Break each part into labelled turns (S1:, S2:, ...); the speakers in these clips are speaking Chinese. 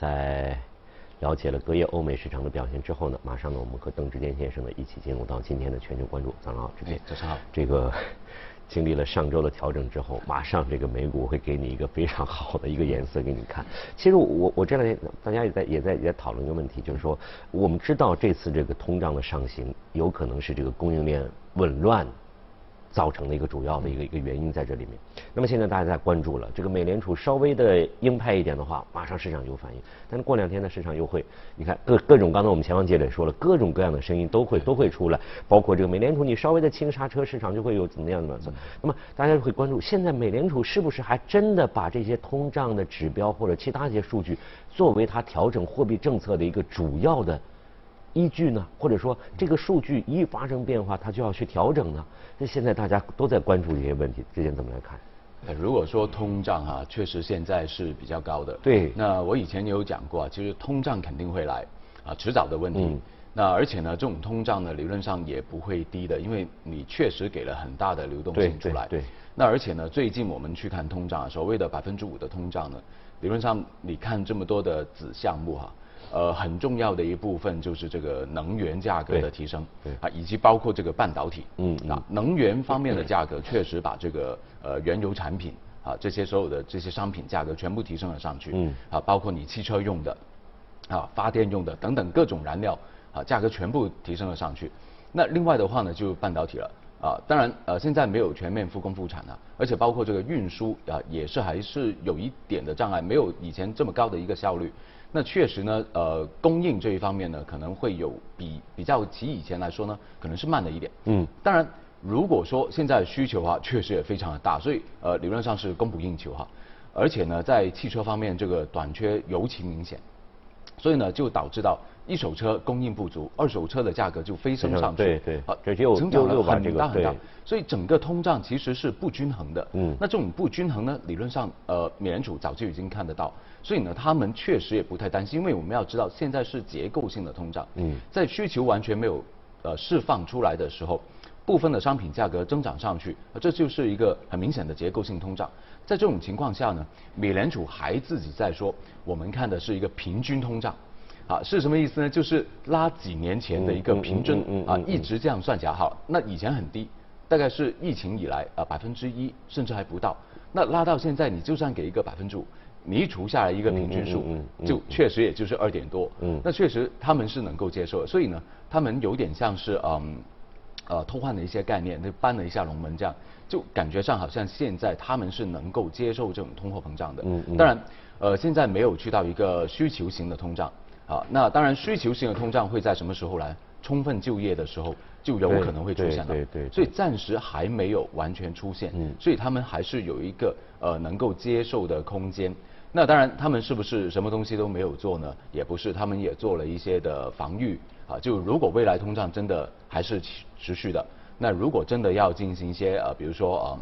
S1: 在了解了隔夜欧美市场的表现之后呢，马上呢，我们和邓志坚先生呢一起进入到今天的全球关注。早上好，这边
S2: 早上好。
S1: 这个经历了上周的调整之后，马上这个美股会给你一个非常好的一个颜色给你看。其实我我这两天大家也在也在也在讨论一个问题，就是说我们知道这次这个通胀的上行有可能是这个供应链紊乱。造成的一个主要的一个一个原因在这里面。那么现在大家在关注了，这个美联储稍微的鹰派一点的话，马上市场有反应。但是过两天呢，市场又会，你看各各种刚才我们前方记者也说了，各种各样的声音都会都会出来，包括这个美联储你稍微的轻刹车，市场就会有怎么样的。那么大家会关注，现在美联储是不是还真的把这些通胀的指标或者其他一些数据作为它调整货币政策的一个主要的？依据呢，或者说这个数据一发生变化，它就要去调整呢？那现在大家都在关注这些问题，之前怎么来看？
S2: 如果说通胀哈，确实现在是比较高的。
S1: 对。
S2: 那我以前也有讲过啊，其实通胀肯定会来，啊，迟早的问题。嗯。那而且呢，这种通胀呢，理论上也不会低的，因为你确实给了很大的流动性出来。
S1: 对对。
S2: 那而且呢，最近我们去看通胀，所谓的百分之五的通胀呢，理论上你看这么多的子项目哈。呃，很重要的一部分就是这个能源价格的提升，啊，以及包括这个半导体，嗯，啊，能源方面的价格确实把这个呃原油产品啊这些所有的这些商品价格全部提升了上去，嗯，啊，包括你汽车用的，啊，发电用的等等各种燃料啊价格全部提升了上去。那另外的话呢，就半导体了，啊，当然呃现在没有全面复工复产了，而且包括这个运输啊也是还是有一点的障碍，没有以前这么高的一个效率。那确实呢，呃，供应这一方面呢，可能会有比比较起以前来说呢，可能是慢了一点。嗯。当然，如果说现在需求啊，确实也非常的大，所以呃，理论上是供不应求哈。而且呢，在汽车方面，这个短缺尤其明显，所以呢，就导致到一手车供应不足，二手车的价格就飞升上去。
S1: 对对。好，这就
S2: 增长了很大很大。所以整个通胀其实是不均衡的。嗯。那这种不均衡呢，理论上呃，美联储早就已经看得到。所以呢，他们确实也不太担心，因为我们要知道，现在是结构性的通胀。嗯，在需求完全没有呃释放出来的时候，部分的商品价格增长上去，这就是一个很明显的结构性通胀。在这种情况下呢，美联储还自己在说，我们看的是一个平均通胀，啊，是什么意思呢？就是拉几年前的一个平均啊，一直这样算起来，好，那以前很低，大概是疫情以来啊百分之一，甚至还不到。那拉到现在，你就算给一个百分之五。你一除下来一个平均数，就确实也就是二点多。嗯，那确实他们是能够接受的，所以呢，他们有点像是嗯，呃，偷换了一些概念，那搬了一下龙门这样，就感觉上好像现在他们是能够接受这种通货膨胀的。嗯嗯。当然，呃，现在没有去到一个需求型的通胀，啊，那当然需求型的通胀会在什么时候来？充分就业的时候就有可能会出现了。
S1: 对对。
S2: 所以暂时还没有完全出现。嗯。所以他们还是有一个呃能够接受的空间。那当然，他们是不是什么东西都没有做呢？也不是，他们也做了一些的防御啊。就如果未来通胀真的还是持续的，那如果真的要进行一些呃，比如说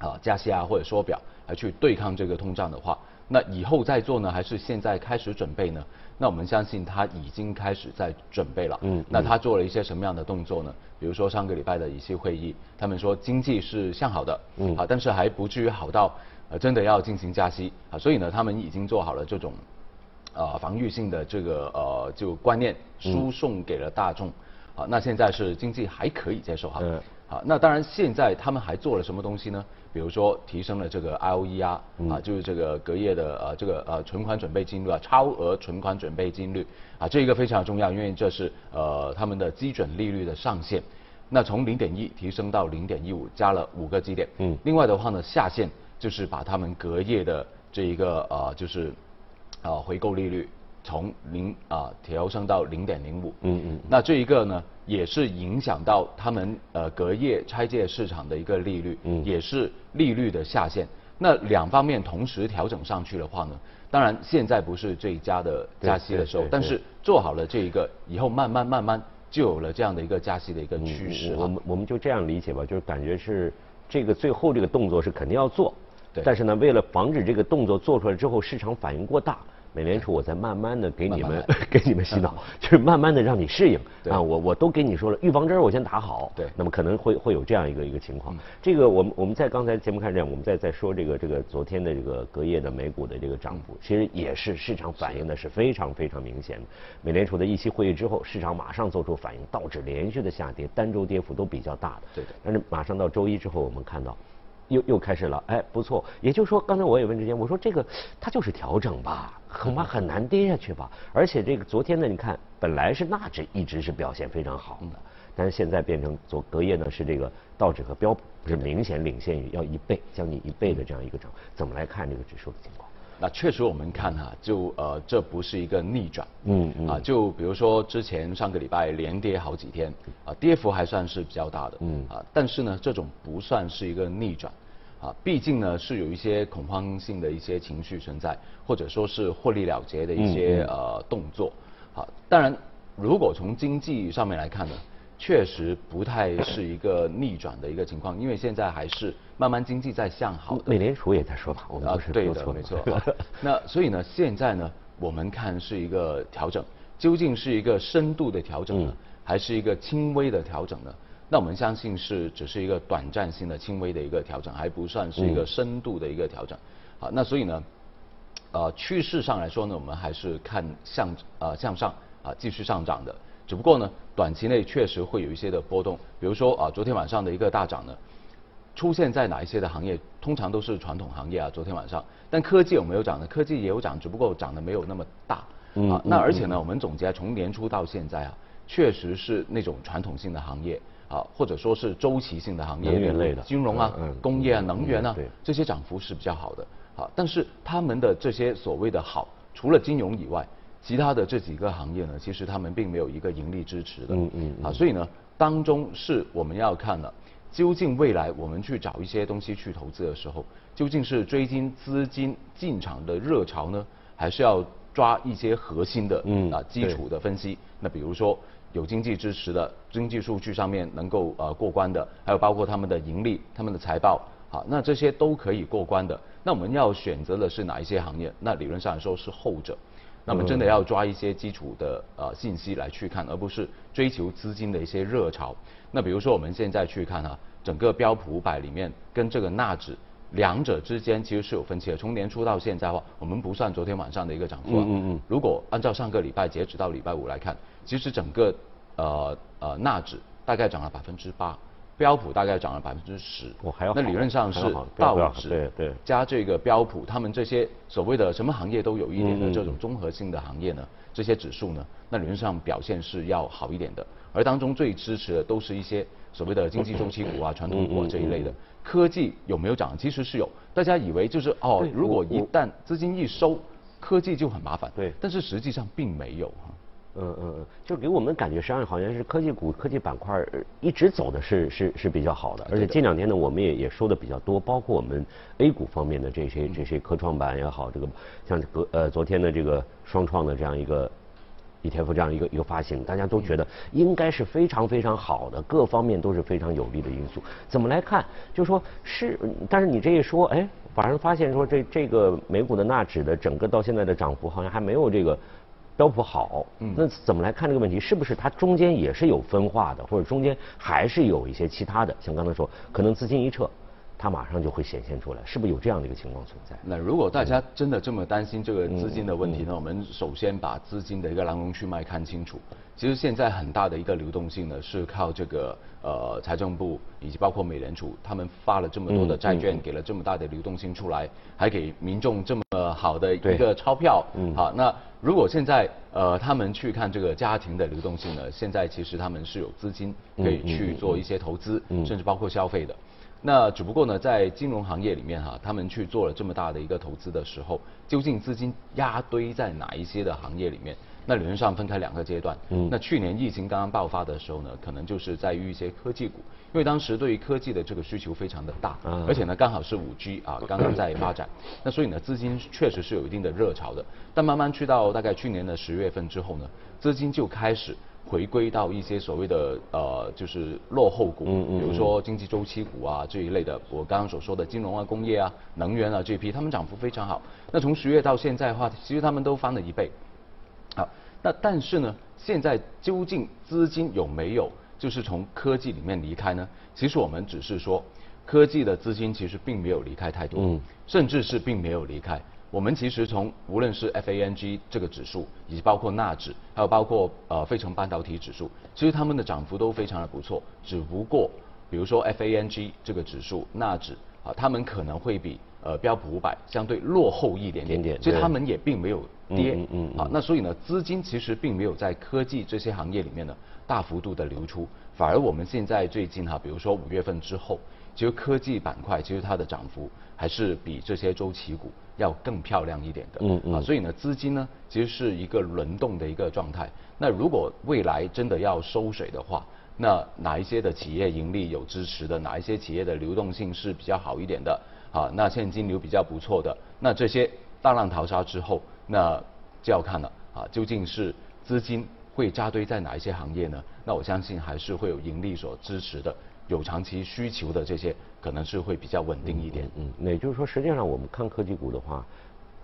S2: 嗯啊加息啊或者缩表来去对抗这个通胀的话，那以后再做呢，还是现在开始准备呢？那我们相信他已经开始在准备了。嗯。那他做了一些什么样的动作呢？比如说上个礼拜的一些会议，他们说经济是向好的。嗯。啊，但是还不至于好到。呃，真的要进行加息啊，所以呢，他们已经做好了这种，呃，防御性的这个呃，就观念输送给了大众，啊，那现在是经济还可以接受哈，好，那当然现在他们还做了什么东西呢？比如说提升了这个 IOE 啊，啊，就是这个隔夜的呃这个呃存款准备金率啊，超额存款准备金率啊，这一个非常重要，因为这是呃他们的基准利率的上限，那从零点一提升到零点一五，加了五个基点，嗯，另外的话呢，下限。就是把他们隔夜的这一个呃，就是呃回购利率从零啊调升到零点零五。嗯嗯。那这一个呢，也是影响到他们呃隔夜拆借市场的一个利率，嗯，也是利率的下限。那两方面同时调整上去的话呢，当然现在不是最佳的加息的时候，但是做好了这一个以后，慢慢慢慢就有了这样的一个加息的一个趋势。
S1: 我们我们就这样理解吧，就是感觉是这个最后这个动作是肯定要做。但是呢，为了防止这个动作做出来之后市场反应过大，美联储我再慢慢的给你们 给你们洗脑，就是慢慢的让你适应啊，我我都给你说了，预防针我先打好，
S2: 对，
S1: 那么可能会会有这样一个一个情况。这个我们我们在刚才节目开始这样，我们在在说这个这个昨天的这个隔夜的美股的这个涨幅，其实也是市场反应的是非常非常明显的。美联储的议息会议之后，市场马上做出反应，道指连续的下跌，单周跌幅都比较大的。
S2: 对的。
S1: 但是马上到周一之后，我们看到。又又开始了，哎，不错。也就是说，刚才我也问之前，我说这个它就是调整吧，恐怕很难跌下去吧。而且这个昨天呢，你看本来是纳指一直是表现非常好的，但是现在变成昨隔夜呢是这个道指和标普是明显领先于要一倍，将近一倍的这样一个涨。怎么来看这个指数的情况？
S2: 那确实我们看哈，就呃这不是一个逆转，嗯嗯。啊，就比如说之前上个礼拜连跌好几天，啊跌幅还算是比较大的，嗯。啊，但是呢这种不算是一个逆转，啊毕竟呢是有一些恐慌性的一些情绪存在，或者说是获利了结的一些呃动作，啊当然如果从经济上面来看呢。确实不太是一个逆转的一个情况，因为现在还是慢慢经济在向好。
S1: 美联储也在说吧，我们是
S2: 对的，没错。那所以呢，现在呢，我们看是一个调整，究竟是一个深度的调整呢，还是一个轻微的调整呢？那我们相信是只是一个短暂性的轻微的一个调整，还不算是一个深度的一个调整。好，那所以呢，呃，趋势上来说呢，我们还是看向呃向上啊继续上涨的。只不过呢，短期内确实会有一些的波动，比如说啊，昨天晚上的一个大涨呢，出现在哪一些的行业？通常都是传统行业啊。昨天晚上，但科技有没有涨呢？科技也有涨，只不过涨得没有那么大啊。那而且呢，我们总结从年初到现在啊，确实是那种传统性的行业啊，或者说是周期性的行业，
S1: 能源类的，
S2: 金融啊，工业啊，能源啊，这些涨幅是比较好的啊。但是他们的这些所谓的好，除了金融以外。其他的这几个行业呢，其实他们并没有一个盈利支持的，嗯嗯，啊，所以呢，当中是我们要看的，究竟未来我们去找一些东西去投资的时候，究竟是追金资金进场的热潮呢，还是要抓一些核心的，嗯啊，基础的分析？那比如说有经济支持的经济数据上面能够呃过关的，还有包括他们的盈利、他们的财报，好，那这些都可以过关的。那我们要选择的是哪一些行业？那理论上来说是后者。那么真的要抓一些基础的呃信息来去看，而不是追求资金的一些热潮。那比如说我们现在去看哈，整个标普五百里面跟这个纳指两者之间其实是有分歧的。从年初到现在的话，我们不算昨天晚上的一个涨幅啊。嗯嗯嗯。如果按照上个礼拜截止到礼拜五来看，其实整个呃呃纳指大概涨了百分之八。标普大概涨了百分之十，那理论上是道指
S1: 对对
S2: 加这个标普，他们这些所谓的什么行业都有一点的这种综合性的行业呢，这些指数呢，那理论上表现是要好一点的。而当中最支持的都是一些所谓的经济周期股啊、传统股啊这一类的。科技有没有涨？其实是有，大家以为就是哦，如果一旦资金一收，科技就很麻烦。
S1: 对，
S2: 但是实际上并没有哈。
S1: 嗯嗯嗯，就给我们感觉，实际上好像是科技股、科技板块一直走的是是是比较好的，而且近两天呢，我们也也说的比较多，包括我们 A 股方面的这些这些科创板也好，这个像隔呃昨天的这个双创的这样一个 ETF 这样一个一个发行，大家都觉得应该是非常非常好的，各方面都是非常有利的因素。怎么来看？就说是，但是你这一说，哎，反而发现说这这个美股的纳指的整个到现在的涨幅好像还没有这个。标普好，那怎么来看这个问题？是不是它中间也是有分化的，或者中间还是有一些其他的？像刚才说，可能资金一撤。它马上就会显现出来，是不是有这样的一个情况存在？
S2: 那如果大家真的这么担心这个资金的问题呢？我们首先把资金的一个来龙去脉看清楚。其实现在很大的一个流动性呢，是靠这个呃财政部以及包括美联储，他们发了这么多的债券，给了这么大的流动性出来，还给民众这么好的一个钞票。嗯。好，那如果现在呃他们去看这个家庭的流动性呢？现在其实他们是有资金可以去做一些投资，甚至包括消费的。那只不过呢，在金融行业里面哈，他们去做了这么大的一个投资的时候，究竟资金压堆在哪一些的行业里面？那理论上分开两个阶段。嗯。那去年疫情刚刚爆发的时候呢，可能就是在于一些科技股，因为当时对于科技的这个需求非常的大，而且呢刚好是五 G 啊刚刚在发展，那所以呢资金确实是有一定的热潮的。但慢慢去到大概去年的十月份之后呢，资金就开始回归到一些所谓的呃就是落后股，比如说经济周期股啊这一类的，我刚刚所说的金融啊、工业啊、能源啊这一批，他们涨幅非常好。那从十月到现在的话，其实他们都翻了一倍。好，那但是呢，现在究竟资金有没有就是从科技里面离开呢？其实我们只是说，科技的资金其实并没有离开太多，嗯，甚至是并没有离开。我们其实从无论是 FANG 这个指数，以及包括纳指，还有包括呃费城半导体指数，其实他们的涨幅都非常的不错。只不过，比如说 FANG 这个指数，纳指啊，他们可能会比呃标普五百相对落后一点点，所以他们也并没有。跌，嗯嗯啊，那所以呢，资金其实并没有在科技这些行业里面呢大幅度的流出，反而我们现在最近哈，比如说五月份之后，其实科技板块其实它的涨幅还是比这些周期股要更漂亮一点的，嗯嗯啊，所以呢，资金呢其实是一个轮动的一个状态。那如果未来真的要收水的话，那哪一些的企业盈利有支持的，哪一些企业的流动性是比较好一点的，啊，那现金流比较不错的，那这些大浪淘沙之后。那就要看了啊，究竟是资金会扎堆在哪一些行业呢？那我相信还是会有盈利所支持的，有长期需求的这些，可能是会比较稳定一点。
S1: 嗯，那也就是说，实际上我们看科技股的话，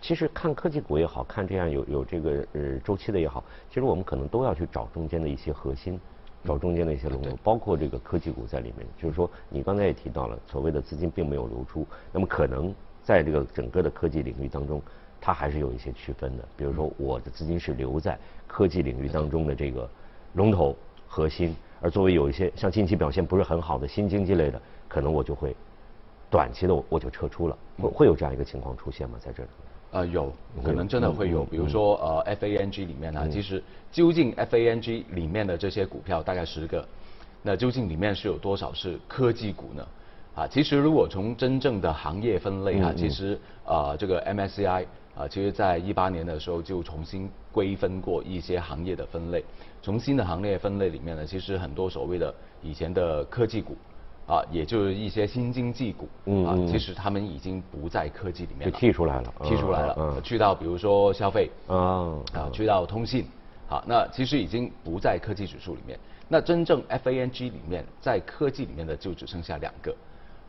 S1: 其实看科技股也好看这样有有这个呃周期的也好，其实我们可能都要去找中间的一些核心，找中间的一些龙头，包括这个科技股在里面。就是说，你刚才也提到了，所谓的资金并没有流出，那么可能在这个整个的科技领域当中。它还是有一些区分的，比如说我的资金是留在科技领域当中的这个龙头核心，而作为有一些像近期表现不是很好的新经济类的，可能我就会短期的我就撤出了，会会有这样一个情况出现吗？在这里？
S2: 呃，有可能真的会有，比如说呃 FANG 里面呢，其实究竟 FANG 里面的这些股票大概十个，那究竟里面是有多少是科技股呢？啊，其实如果从真正的行业分类啊，其实啊这个 MSCI。啊，其实，在一八年的时候就重新归分过一些行业的分类。从新的行业分类里面呢，其实很多所谓的以前的科技股，啊，也就是一些新经济股，啊，其实他们已经不在科技里面
S1: 了，剔出来了，
S2: 剔出来了，去到比如说消费，啊，啊，去到通信，好，那其实已经不在科技指数里面。那真正 FANG 里面在科技里面的就只剩下两个，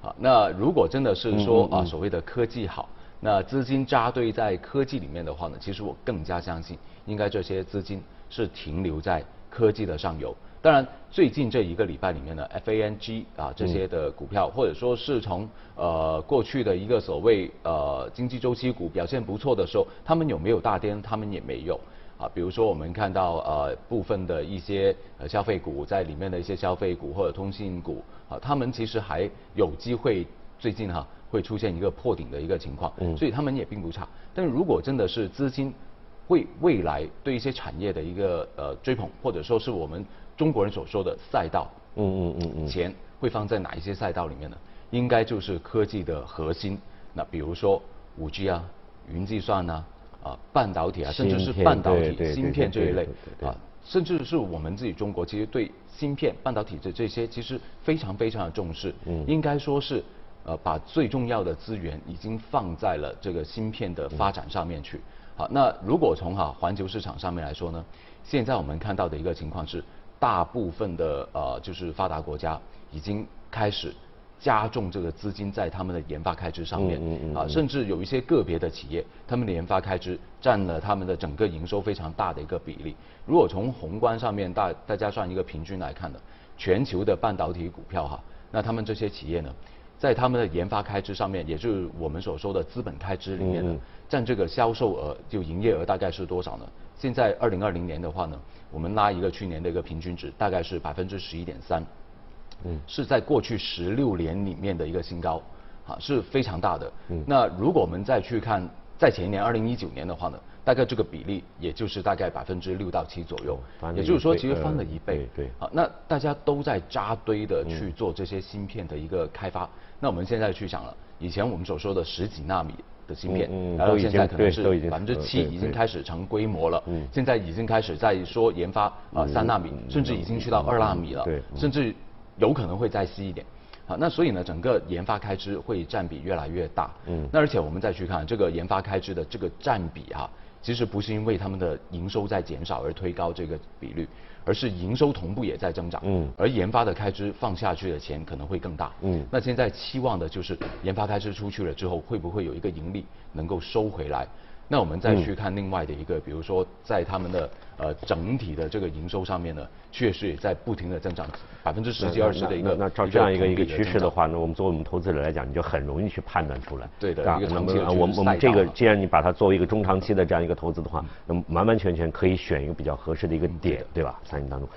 S2: 好，那如果真的是说啊，所谓的科技好。那资金扎堆在科技里面的话呢，其实我更加相信，应该这些资金是停留在科技的上游。当然，最近这一个礼拜里面呢，FANG 啊这些的股票，或者说是从呃过去的一个所谓呃经济周期股表现不错的时候，他们有没有大跌？他们也没有啊。比如说我们看到呃部分的一些呃消费股在里面的一些消费股或者通信股啊，他们其实还有机会最近哈。会出现一个破顶的一个情况，所以他们也并不差。但如果真的是资金会未来对一些产业的一个呃追捧，或者说是我们中国人所说的赛道，嗯嗯嗯嗯，钱会放在哪一些赛道里面呢？应该就是科技的核心。那比如说五 G 啊、云计算啊、啊半导体啊，甚至是半导体芯片这一类啊，甚至是我们自己中国其实对芯片、半导体这这些其实非常非常的重视。嗯，应该说是。呃，把最重要的资源已经放在了这个芯片的发展上面去。好，那如果从哈环球市场上面来说呢，现在我们看到的一个情况是，大部分的呃就是发达国家已经开始加重这个资金在他们的研发开支上面。嗯嗯啊，甚至有一些个别的企业，他们的研发开支占了他们的整个营收非常大的一个比例。如果从宏观上面大大家算一个平均来看呢，全球的半导体股票哈，那他们这些企业呢？在他们的研发开支上面，也就是我们所说的资本开支里面呢，占这个销售额就营业额大概是多少呢？现在二零二零年的话呢，我们拉一个去年的一个平均值，大概是百分之十一点三，嗯，是在过去十六年里面的一个新高，啊，是非常大的。嗯，那如果我们再去看在前一年二零一九年的话呢？大概这个比例也就是大概百分之六到七左右，也就是说其实翻了一倍。
S1: 对，
S2: 好，那大家都在扎堆的去做这些芯片的一个开发。那我们现在去想了，以前我们所说的十几纳米的芯片，然后现在可能是百分之七已经开始成规模了，现在已经开始在说研发啊三纳米，甚至已经去到二纳米了，甚至有可能会再细一点。好，那所以呢，整个研发开支会占比越来越大。嗯，那而且我们再去看这个研发开支的这个占比哈，其实不是因为他们的营收在减少而推高这个比率。而是营收同步也在增长，嗯，而研发的开支放下去的钱可能会更大，嗯，那现在期望的就是研发开支出去了之后，会不会有一个盈利能够收回来？那我们再去看另外的一个，比如说在他们的呃整体的这个营收上面呢，确实也在不停的增长，百分之十几二十的一个。
S1: 那照这样一个一个趋势的话，那我们作为我们投资者来讲，你就很容易去判断出来。
S2: 对的，一个长期的
S1: 我们我们这个既然你把它作为一个中长期的这样一个投资的话，那么完完全全可以选一个比较合适的一个点，对吧？参与当中。